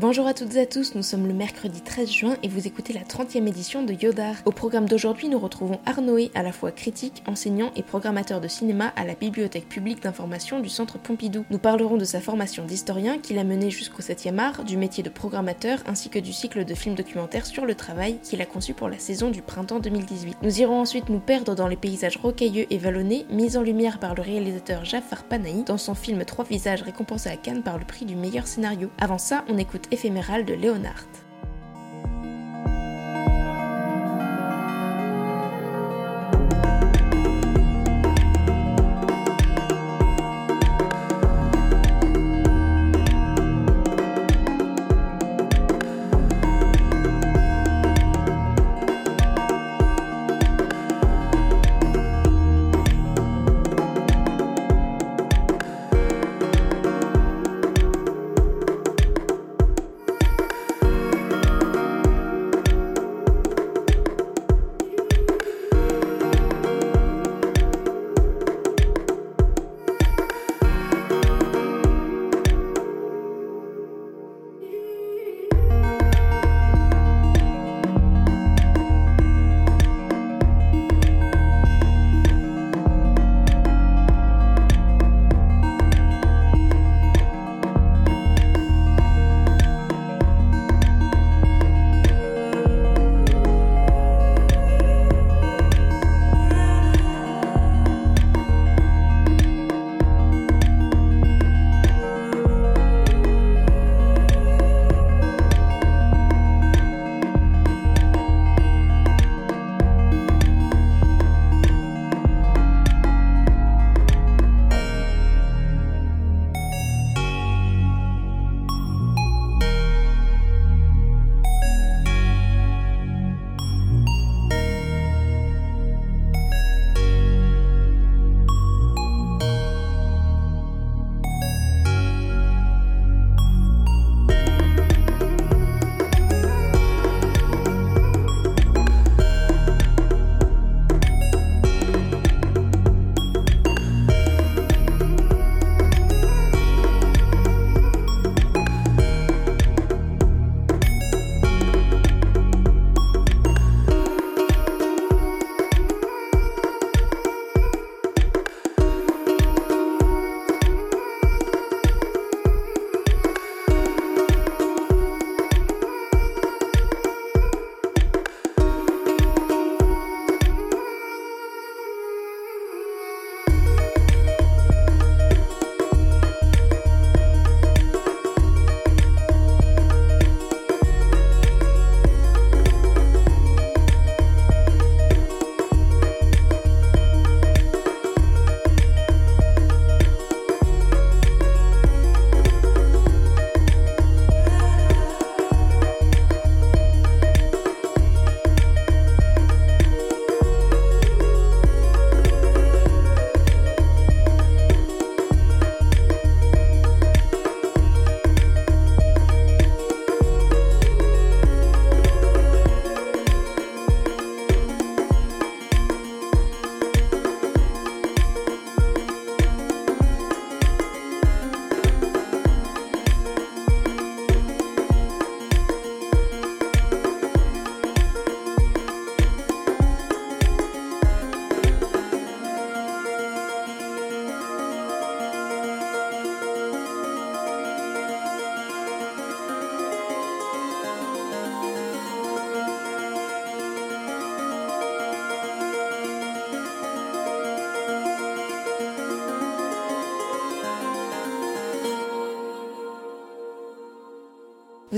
Bonjour à toutes et à tous, nous sommes le mercredi 13 juin et vous écoutez la 30e édition de Yodar. Au programme d'aujourd'hui, nous retrouvons Arnoé, à la fois critique, enseignant et programmateur de cinéma à la Bibliothèque publique d'information du Centre Pompidou. Nous parlerons de sa formation d'historien qu'il a mené jusqu'au 7e art, du métier de programmateur ainsi que du cycle de films documentaires sur le travail qu'il a conçu pour la saison du printemps 2018. Nous irons ensuite nous perdre dans les paysages rocailleux et vallonnés mis en lumière par le réalisateur Jafar Panahi dans son film Trois visages récompensé à Cannes par le prix du meilleur scénario. Avant ça, on écoute éphéméral de Léonard.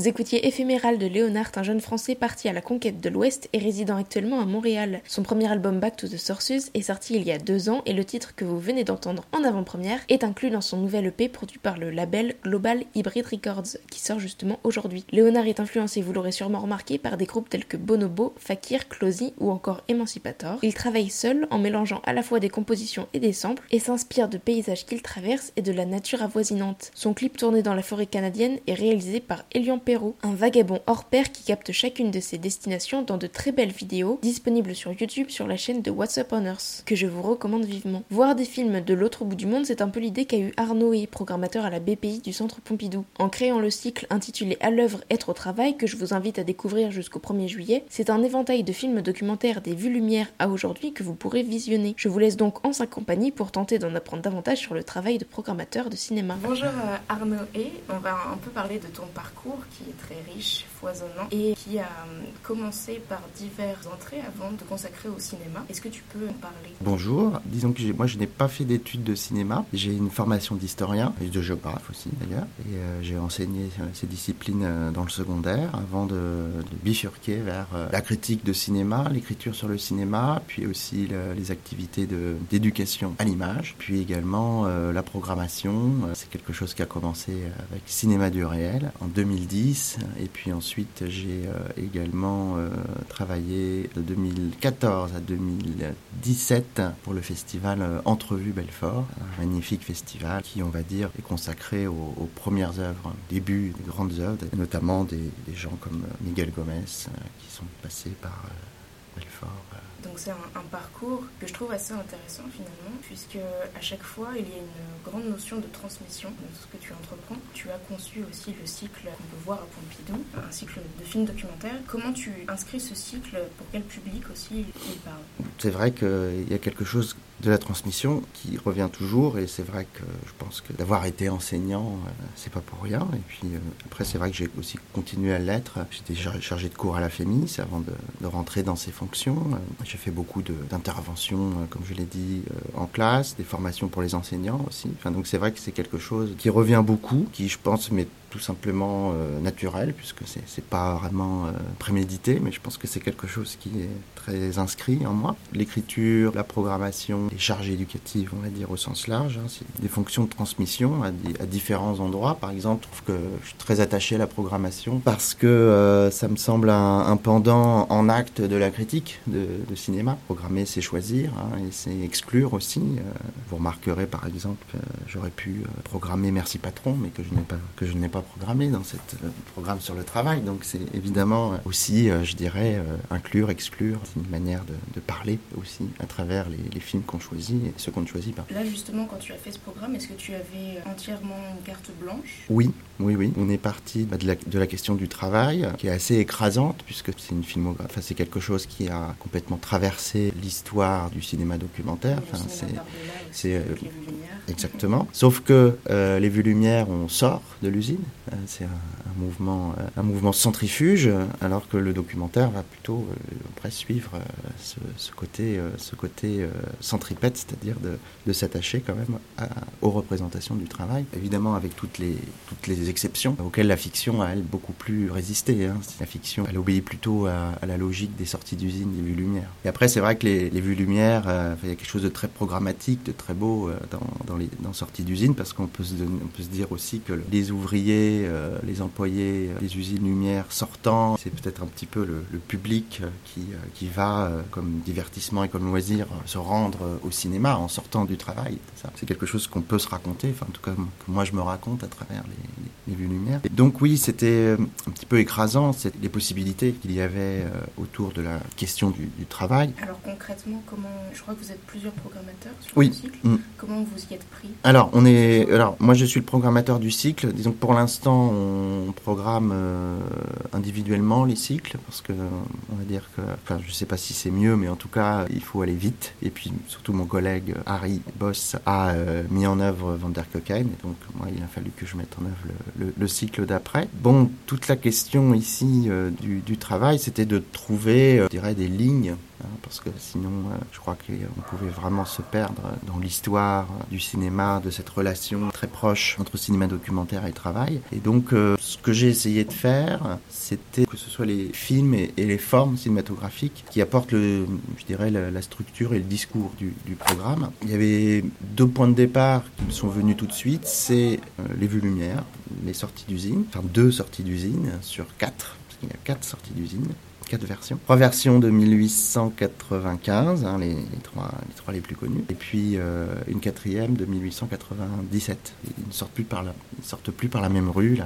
Vous écoutiez Éphéméral de Léonard, un jeune français parti à la conquête de l'Ouest et résidant actuellement à Montréal. Son premier album Back to the Sources est sorti il y a deux ans et le titre que vous venez d'entendre en avant-première est inclus dans son nouvel EP produit par le label Global Hybrid Records qui sort justement aujourd'hui. Léonard est influencé, vous l'aurez sûrement remarqué, par des groupes tels que Bonobo, Fakir, Closy ou encore Emancipator. Il travaille seul en mélangeant à la fois des compositions et des samples et s'inspire de paysages qu'il traverse et de la nature avoisinante. Son clip tourné dans la forêt canadienne est réalisé par Elian Un vagabond hors pair qui capte chacune de ses destinations dans de très belles vidéos disponibles sur YouTube sur la chaîne de What's Up on Earth, que je vous recommande vivement. Voir des films de l'autre bout du monde, c'est un peu l'idée qu'a eu Arnaud et programmateur à la BPI du Centre Pompidou. En créant le cycle intitulé À l'œuvre, être au travail, que je vous invite à découvrir jusqu'au 1er juillet, c'est un éventail de films documentaires des vues lumière à aujourd'hui que vous pourrez visionner. Je vous laisse donc en sa compagnie pour tenter d'en apprendre davantage sur le travail de programmateur de cinéma. Bonjour euh, Arnaud et on va un peu parler de ton parcours qui est très riche, foisonnant et qui a euh, commencé par diverses entrées avant de consacrer au cinéma. Est-ce que tu peux en parler? Bonjour, disons que moi je n'ai pas fait d'études de cinéma, j'ai une formation d'historien et de géographe aussi d'ailleurs et euh, j'ai enseigné ces disciplines dans le secondaire avant de bifurquer vers la critique de cinéma, l'écriture sur le cinéma, puis aussi les activités d'éducation à l'image, puis également la programmation. C'est quelque chose qui a commencé avec Cinéma du réel en 2010. Et puis ensuite, j'ai euh, également euh, travaillé de 2014 à 2017 pour le festival euh, Entrevue Belfort, un magnifique festival qui, on va dire, est consacré aux, premières œuvres, début des grandes œuvres, notamment des, des gens comme Miguel Gomez qui sont passés par Belfort. Donc c'est un, parcours que je trouve assez intéressant finalement, puisque à chaque fois il y a une grande notion de transmission dans ce que tu entreprends. Tu as conçu aussi le cycle qu'on peut voir à Pompidou, un cycle de films documentaires. Comment tu inscris ce cycle Pour quel public aussi il parle? C'est vrai qu'il y a quelque chose de la transmission qui revient toujours et c'est vrai que je pense que d'avoir été enseignant euh, c'est pas pour rien et puis euh, après c'est vrai que j'ai aussi continué à l'être j'étais chargé de cours à la FEMIS avant de, de rentrer dans ces fonctions euh, j'ai fait beaucoup d'interventions comme je l'ai dit en classe des formations pour les enseignants aussi. Donc c'est vrai que c'est quelque chose qui revient beaucoup qui je pense m'est tout simplement naturel puisque c'est c'est pas vraiment prémédité mais je pense que c'est quelque chose qui est très inscrit en moi l'écriture la programmation les charges éducatives, on va dire au sens large. Hein, c'est des fonctions de transmission à, différents endroits. Par exemple, je trouve que je suis très attaché à la programmation parce que euh, ça me semble un, pendant en acte de la critique de, de cinéma. Programmer, c'est choisir hein, et c'est exclure aussi. Euh, vous remarquerez par exemple, euh, j'aurais pu euh, programmer Merci Patron, mais que je n'ai pas que je n'ai pas programmé dans cette euh, programme sur le travail. Donc c'est évidemment aussi, euh, je dirais, inclure, exclure. C'est une manière de, de, parler aussi à travers les, les films qu'on choisit et ceux qu'on ne choisit pas. Là, justement, quand tu as fait ce programme, est-ce que tu avais entièrement une carte blanche? Oui, oui, oui. On est parti bah, de, la, de la question du travail, qui est assez écrasante, puisque c'est une filmographie, enfin, c'est quelque chose qui a complètement traversé l'histoire du cinéma documentaire. Enfin, c'est euh, exactement. Sauf que euh, les vues lumière, on sort de l'usine. Euh, c'est un, mouvement, euh, un mouvement centrifuge, alors que le documentaire va plutôt euh, après suivre ce, côté, ce côté centripète, c'est-à-dire de, s'attacher quand même aux représentations du travail, évidemment avec toutes les, toutes les exceptions auxquelles la fiction a elle beaucoup plus résisté. Hein. La fiction, elle obéit plutôt à, la logique des sorties d'usine, des vues lumière. Et après, c'est vrai que les, vues lumière, euh, il y a quelque chose de très programmatique, de très beau dans, les dans sorties d'usine, parce qu'on peut, peut se dire aussi que les ouvriers, euh, les employés euh, des usines lumière sortant, c'est peut-être un petit peu le, le public euh, qui, euh, qui va, euh, comme divertissement et comme loisir, euh, se rendre euh, au cinéma en sortant du travail. C'est quelque chose qu'on peut se raconter, enfin en tout cas que moi je me raconte à travers les, les les vues lumière. Et donc oui, c'était euh, un petit peu écrasant, les possibilités qu'il y avait euh, autour de la question du, du, travail. Alors concrètement, comment je crois que vous êtes plusieurs programmateurs sur oui. le cycle. Mmh. Comment vous y êtes pris? Alors on est, alors moi je suis le programmateur du cycle. Disons que pour l'instant on programme euh, individuellement les cycles parce que on va dire que, enfin je sais pas si c'est mieux, mais en tout cas il faut aller vite. Et puis surtout mon collègue Harry Boss a euh, mis en œuvre Van der Koken, donc moi il a fallu que je mette en œuvre le, le, le cycle d'après. Bon, toute la question ici euh, du, du travail, c'était de trouver, je dirais, des lignes parce que sinon, euh, je crois qu'on pouvait vraiment se perdre dans l'histoire du cinéma, de cette relation très proche entre cinéma documentaire et travail. Et donc, euh, ce que j'ai essayé de faire, c'était que ce soit les films et, les formes cinématographiques qui apportent, le, je dirais, la, la structure et le discours du, du, programme. Il y avait deux points de départ qui me sont venus tout de suite, c'est euh, les vues lumière, les sorties d'usine, enfin deux sorties d'usine sur quatre, parce qu'il y a quatre sorties d'usine versions. Trois versions de 1895, hein, les, trois, les trois les plus connus, et puis euh, une quatrième de 1897. Ils ne sortent plus par la, sortent plus par la même rue,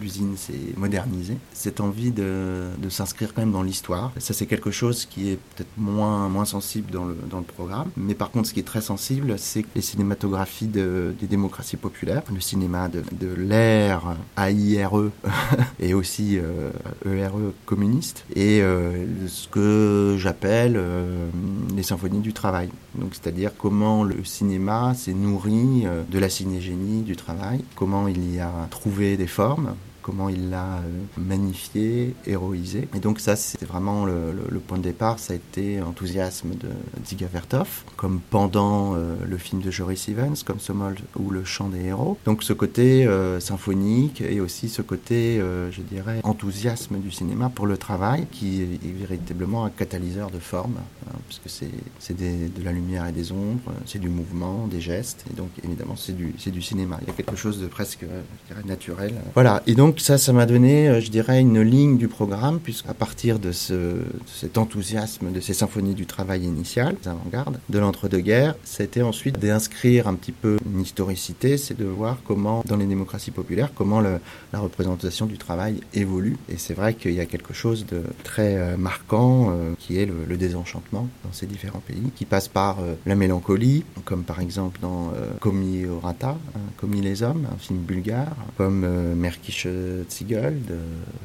l'usine s'est modernisée. Cette envie de, de s'inscrire quand même dans l'histoire, ça c'est quelque chose qui est peut-être moins, moins sensible dans le, dans le programme, mais par contre ce qui est très sensible, c'est les cinématographies de, des démocraties populaires, le cinéma de, de l'ère AIRE et aussi euh, ERE communiste, et euh, ce que j'appelle euh, les symphonies du travail. Donc, c'est-à-dire comment le cinéma s'est nourri euh, de la cinégénie du travail, comment il y a trouvé des formes, comment il l'a euh, magnifié, héroïsé. Et donc ça, c'était vraiment le, point de départ, ça a été enthousiasme de Dziga Vertov, comme pendant euh, le film de Joris Evans, comme Somol ou Le Chant des héros. Donc ce côté euh, symphonique et aussi ce côté, je dirais, enthousiasme du cinéma pour le travail, qui est, véritablement un catalyseur de forme, hein, puisque c'est de la lumière et des ombres, c'est du mouvement, des gestes, et donc évidemment c'est du, du cinéma. Il y a quelque chose de presque, je dirais, naturel. Voilà, et donc donc ça, ça m'a donné, euh, je dirais, une ligne du programme, puisqu'à partir de, ce, de cet enthousiasme de ces symphonies du travail initial, des avant-gardes, de l'entre-deux-guerres, c'était ensuite d'inscrire un petit peu une historicité, c'est de voir comment, dans les démocraties populaires, comment la représentation du travail évolue. Et c'est vrai qu'il y a quelque chose de très euh, marquant, euh, qui est le, désenchantement dans ces différents pays, qui passe par la mélancolie, comme par exemple dans euh, Komi Orata, hein, Komi les hommes, un film bulgare, comme Merkish Ziegel de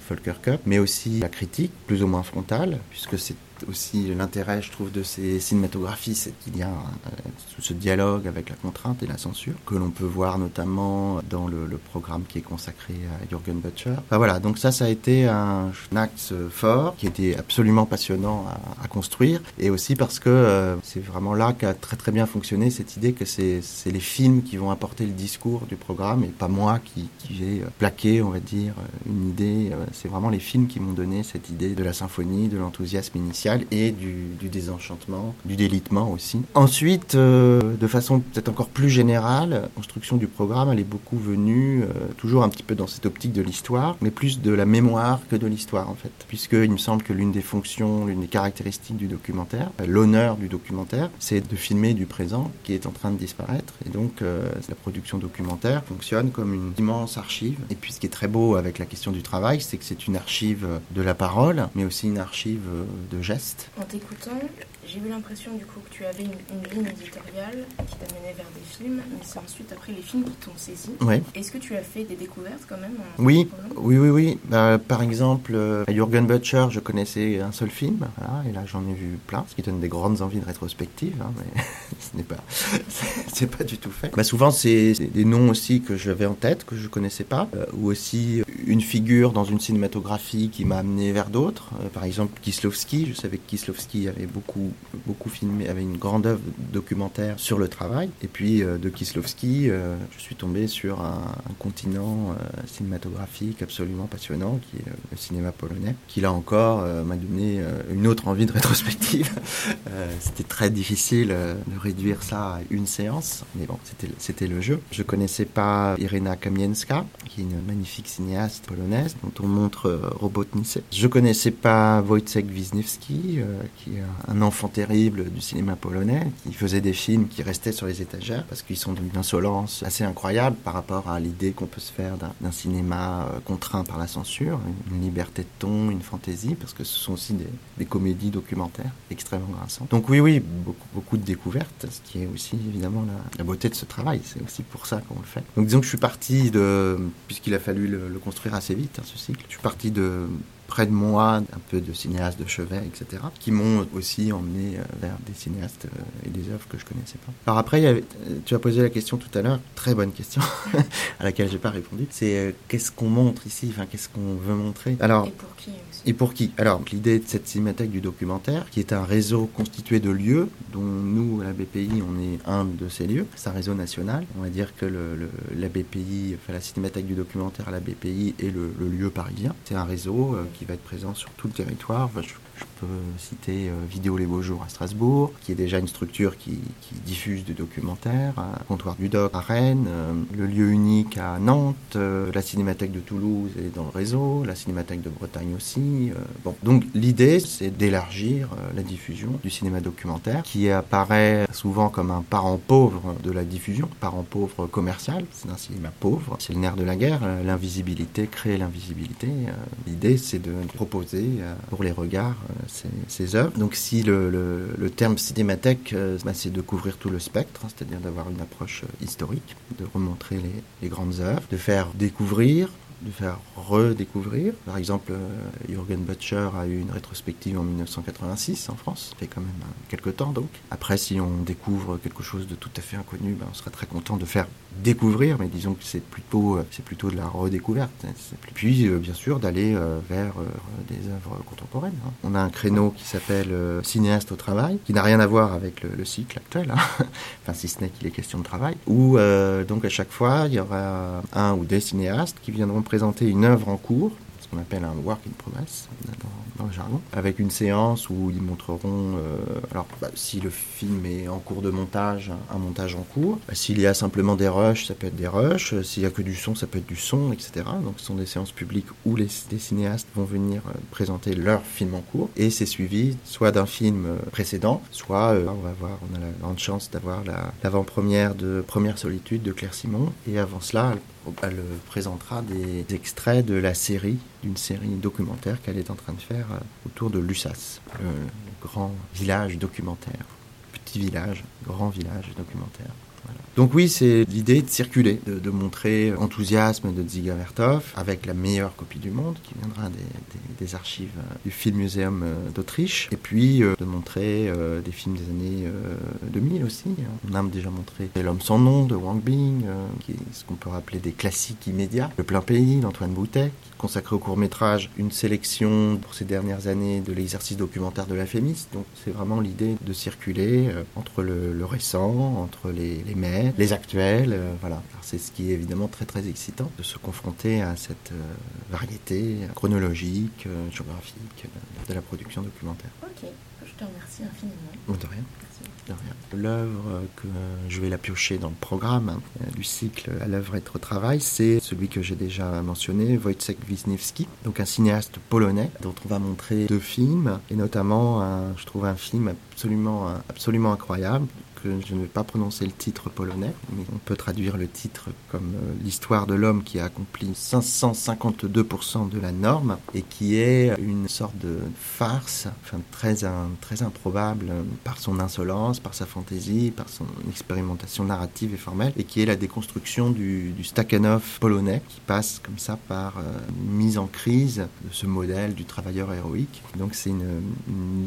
Volker Cup, mais aussi la critique, plus ou moins frontale, puisque c'est aussi l'intérêt, je trouve, de ces cinématographies, c'est qu'il y a euh, ce dialogue avec la contrainte et la censure, que l'on peut voir notamment dans le, programme qui est consacré à Jürgen Butcher. Enfin, voilà, donc ça, ça a été un, un fort qui était absolument passionnant à, construire, et aussi parce que euh, c'est vraiment là qu'a très très bien fonctionné cette idée que c'est les films qui vont apporter le discours du programme et pas moi qui, qui plaqué, on va dire, une idée. C'est vraiment les films qui m'ont donné cette idée de la symphonie, de l'enthousiasme initial et du, désenchantement, du délitement aussi. Ensuite, euh, de façon peut-être encore plus générale, la construction du programme, elle est beaucoup venue, euh, toujours un petit peu dans cette optique de l'histoire, mais plus de la mémoire que de l'histoire en fait. Puisqu'il me semble que l'une des fonctions, l'une des caractéristiques du documentaire, euh, l'honneur du documentaire, c'est de filmer du présent qui est en train de disparaître. Et donc, la production documentaire fonctionne comme une immense archive. Et puis, ce qui est très beau avec la question du travail, c'est que c'est une archive de la parole, mais aussi une archive de gestes. En t'écoutant, j'ai eu l'impression du coup que tu avais une, une ligne éditoriale qui t'a mené vers des films, mais c'est ensuite après les films qui t'ont saisi. Est-ce que tu as fait des découvertes quand même Oui, oui, oui, oui. Bah, par exemple, euh, Jürgen Butcher, je connaissais un seul film, voilà, et là j'en ai vu plein, ce qui donne des grandes envies de rétrospective, hein, mais ce n'est pas, c'est pas du tout fait. Bah, souvent c'est des noms aussi que j'avais en tête que je connaissais pas, euh, ou aussi une figure dans une cinématographie qui m'a amené vers d'autres. Euh, par exemple, Kislovski, je savais que Kislovski avait beaucoup beaucoup filmé, avait une grande œuvre documentaire sur le travail. Et puis euh, de Kislovski, euh, je suis tombé sur un, un continent euh, cinématographique absolument passionnant, qui est le cinéma polonais, qui là encore m'a donné une autre envie de rétrospective. c'était très difficile de réduire ça à une séance, mais bon, c'était le jeu. Je connaissais pas Irena Kamienska, qui est une magnifique cinéaste polonaise, dont on montre Robotnice. Je connaissais pas Wojciech Wisniewski, qui est un enfant terrible du cinéma polonais, qui faisait des films qui restaient sur les étagères parce qu'ils sont d'une insolence assez incroyable par rapport à l'idée qu'on peut se faire d'un cinéma euh, contraint par la censure, une liberté de ton, une fantaisie, parce que ce sont aussi des, comédies documentaires extrêmement grinçantes. Donc oui, oui, beaucoup, de découvertes, ce qui est aussi évidemment la, beauté de ce travail. C'est aussi pour ça qu'on le fait. Donc disons que je suis parti de, puisqu'il a fallu le, le construire assez vite, hein, ce cycle, je suis parti de près de moi, un peu de cinéastes de chevet, etc., qui m'ont aussi emmené vers des cinéastes et des œuvres que je connaissais pas. Alors après, il y avait, tu as posé la question tout à l'heure, très bonne question, à laquelle j'ai pas répondu. C'est euh, qu'est-ce qu'on montre ici, enfin qu'est-ce qu'on veut montrer? Alors et pour qui aussi? Et pour qui? Alors l'idée de cette cinémathèque du documentaire, qui est un réseau constitué de lieux, dont nous à la BPI on est un de ces lieux. C'est un réseau national. On va dire que le, le, la BPI, enfin la cinémathèque du documentaire à la BPI est le, le lieu parisien. C'est un réseau euh, qui va être présent sur tout le territoire. Peux citer Vidéo Les Beaux Jours à Strasbourg, qui est déjà une structure qui, diffuse du documentaire, Comptoir du Doc à Rennes, le lieu unique à Nantes, la Cinémathèque de Toulouse est dans le réseau, la Cinémathèque de Bretagne aussi. bon, donc l'idée, c'est d'élargir la diffusion du cinéma documentaire, qui apparaît souvent comme un parent pauvre de la diffusion, parent pauvre commercial, c'est un cinéma pauvre, c'est le nerf de la guerre, l'invisibilité crée l'invisibilité. L'idée, c'est de proposer pour les regards ces, œuvres. Donc si le, terme cinémathèque, bah, c'est de couvrir tout le spectre, hein, c'est-à-dire d'avoir une approche historique, de remontrer les grandes œuvres, de faire découvrir de faire redécouvrir. Par exemple, euh, Jürgen Butcher a eu une rétrospective en 1986 en France, ça fait quand même euh, quelques temps donc. Après, si on découvre quelque chose de tout à fait inconnu, ben, on serait très content de faire découvrir, mais disons que c'est plutôt, euh, c'est plutôt de la redécouverte. Puis, bien sûr, d'aller vers des œuvres contemporaines. Hein. On a un créneau qui s'appelle Cinéaste au travail, qui n'a rien à voir avec le, cycle actuel, hein. enfin si ce n'est qu'il est question de travail, où donc à chaque fois, il y aura un ou des cinéastes qui viendront présenter une œuvre en cours, ce qu'on appelle un work in progress dans, le jargon, avec une séance où ils montreront, euh, alors bah, si le film est en cours de montage, un montage en cours, bah, s'il y a simplement des rushs, ça peut être des rushs, s'il y a que du son, ça peut être du son, etc. Donc ce sont des séances publiques où les, cinéastes vont venir euh, présenter leur film en cours, et c'est suivi soit d'un film euh, précédent, soit on va voir, on a la grande chance d'avoir l'avant-première de Première Solitude de Claire Simon, et avant cela, elle présentera des extraits de la série, d'une série documentaire qu'elle est en train de faire euh, autour de Lussas, le grand village documentaire. Petit village, grand village documentaire. Donc oui, c'est l'idée de circuler, de, montrer enthousiasme de Dziga Vertov avec la meilleure copie du monde qui viendra des, archives euh, du Film Museum euh, d'Autriche, et puis euh, de montrer des films des années 2000 aussi. Hein. On a déjà montré L'homme sans nom de Wang Bing, qui est ce qu'on peut rappeler des classiques immédiats, Le plein pays d'Antoine Boutet, consacré au court métrage, une sélection pour ces dernières années de l'exercice documentaire de la FEMIS. Donc c'est vraiment l'idée de circuler entre le, récent, entre les, les les actuels, euh, voilà. C'est ce qui est évidemment très très excitant de se confronter à cette euh, variété chronologique, euh, géographique de la production documentaire. Ok, je te remercie infiniment. De rien. L'œuvre que je vais la piocher dans le programme hein, du cycle à l'œuvre être au travail, c'est celui que j'ai déjà mentionné, Wojciech Wisniewski, donc un cinéaste polonais dont on va montrer deux films, et notamment, je trouve un film absolument, absolument incroyable je ne vais pas prononcer le titre polonais, mais on peut traduire le titre comme euh, l'histoire de l'homme qui a accompli 552% de la norme et qui est une sorte de farce, enfin très, improbable euh, par son insolence, par sa fantaisie, par son expérimentation narrative et formelle, et qui est la déconstruction du, du Stakhanov polonais, qui passe comme ça par euh, une mise en crise de ce modèle du travailleur héroïque. Donc c'est une,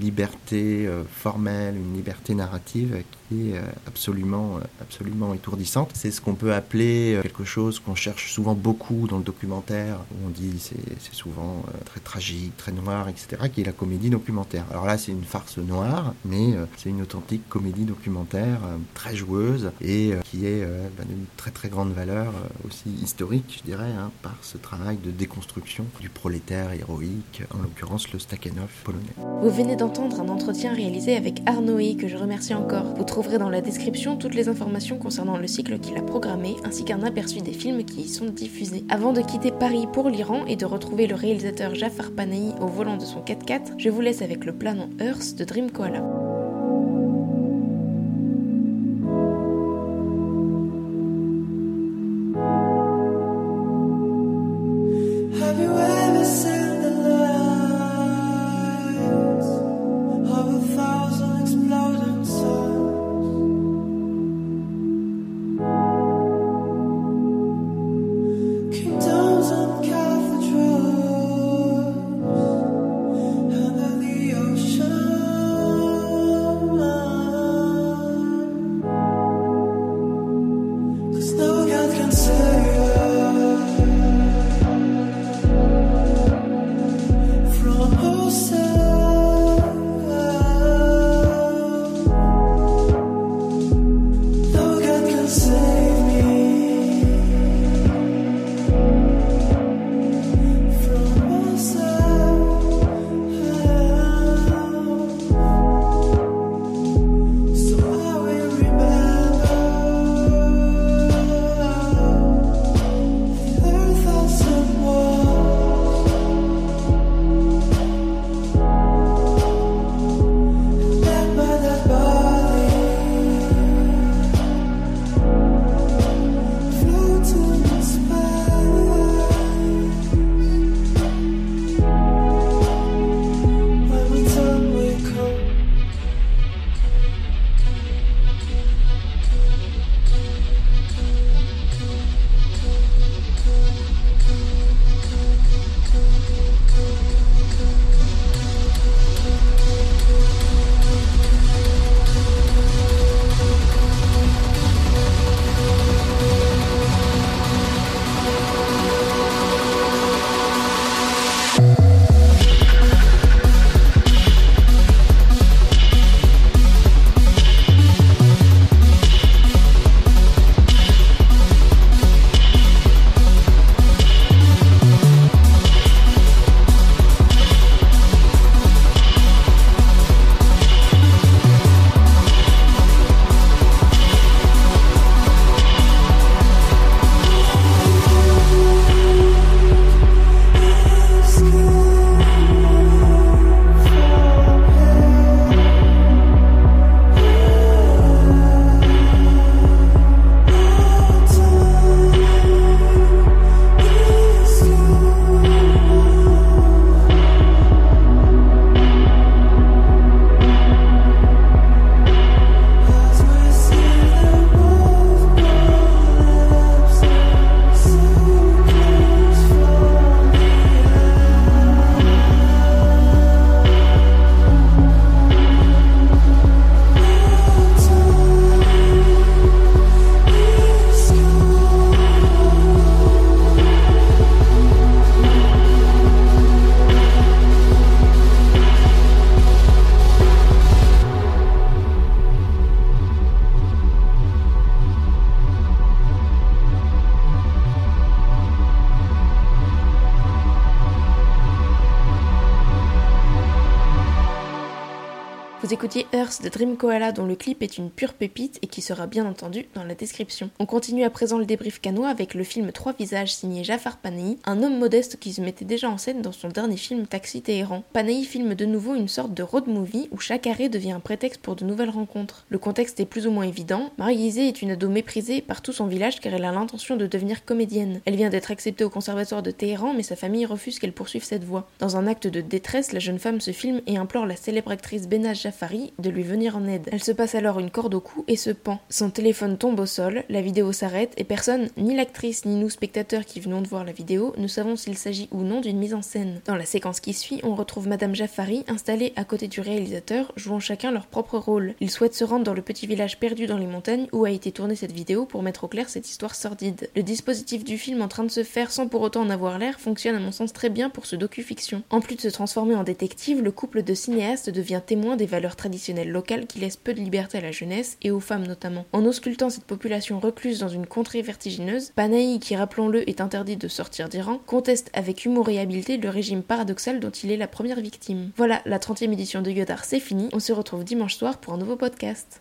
liberté formelle, une liberté narrative qui euh, absolument, euh, absolument étourdissante. C'est ce qu'on peut appeler euh, quelque chose qu'on cherche souvent beaucoup dans le documentaire, où on dit c'est souvent très tragique, très noir, etc., qui est la comédie documentaire. Alors là, c'est une farce noire, mais c'est une authentique comédie documentaire très joueuse et qui est bah, d'une très très grande valeur aussi historique, je dirais, hein, par ce travail de déconstruction du prolétaire héroïque, en l'occurrence le Stakhanov polonais. Vous venez d'entendre un entretien réalisé avec Arnoï, que je remercie encore. Vous trouverez dans la description toutes les informations concernant le cycle qu'il a programmé, ainsi qu'un aperçu des films qui y sont diffusés. Avant de quitter Paris pour l'Iran et de retrouver le réalisateur Jafar Panahi au volant de son 4x4, je vous laisse avec le planant Earth de Dream Koala. Vous écoutiez Earth de Dream Koala dont le clip est une pure pépite et qui sera bien entendu dans la description. On continue à présent le débrief canois avec le film Trois visages signé Jafar Panahi, un homme modeste qui se mettait déjà en scène dans son dernier film Taxi Téhéran. Panahi filme de nouveau une sorte de road movie où chaque arrêt devient un prétexte pour de nouvelles rencontres. Le contexte est plus ou moins évident. Marie est une ado méprisée par tout son village car elle a l'intention de devenir comédienne. Elle vient d'être acceptée au conservatoire de Téhéran mais sa famille refuse qu'elle poursuive cette voie. Dans un acte de détresse, la jeune femme se filme et implore la célèbre actrice Benaz De lui venir en aide. Elle se passe alors une corde au cou et se pend. Son téléphone tombe au sol, la vidéo s'arrête et personne, ni l'actrice ni nous spectateurs qui venons de voir la vidéo, ne savons s'il s'agit ou non d'une mise en scène. Dans la séquence qui suit, on retrouve Madame Jafari installée à côté du réalisateur, jouant chacun leur propre rôle. Ils souhaitent se rendre dans le petit village perdu dans les montagnes où a été tournée cette vidéo pour mettre au clair cette histoire sordide. Le dispositif du film en train de se faire sans pour autant en avoir l'air fonctionne à mon sens très bien pour ce docu-fiction. En plus de se transformer en détective, le couple de cinéastes devient témoin des valeurs traditionnelles locales qui laissent peu de liberté à la jeunesse et aux femmes notamment. En auscultant cette population recluse dans une contrée vertigineuse, Panahi, qui rappelons-le est interdit de sortir d'Iran, conteste avec humour et habileté le régime paradoxal dont il est la première victime. Voilà, la 30e édition de Yodar c'est fini, on se retrouve dimanche soir pour un nouveau podcast.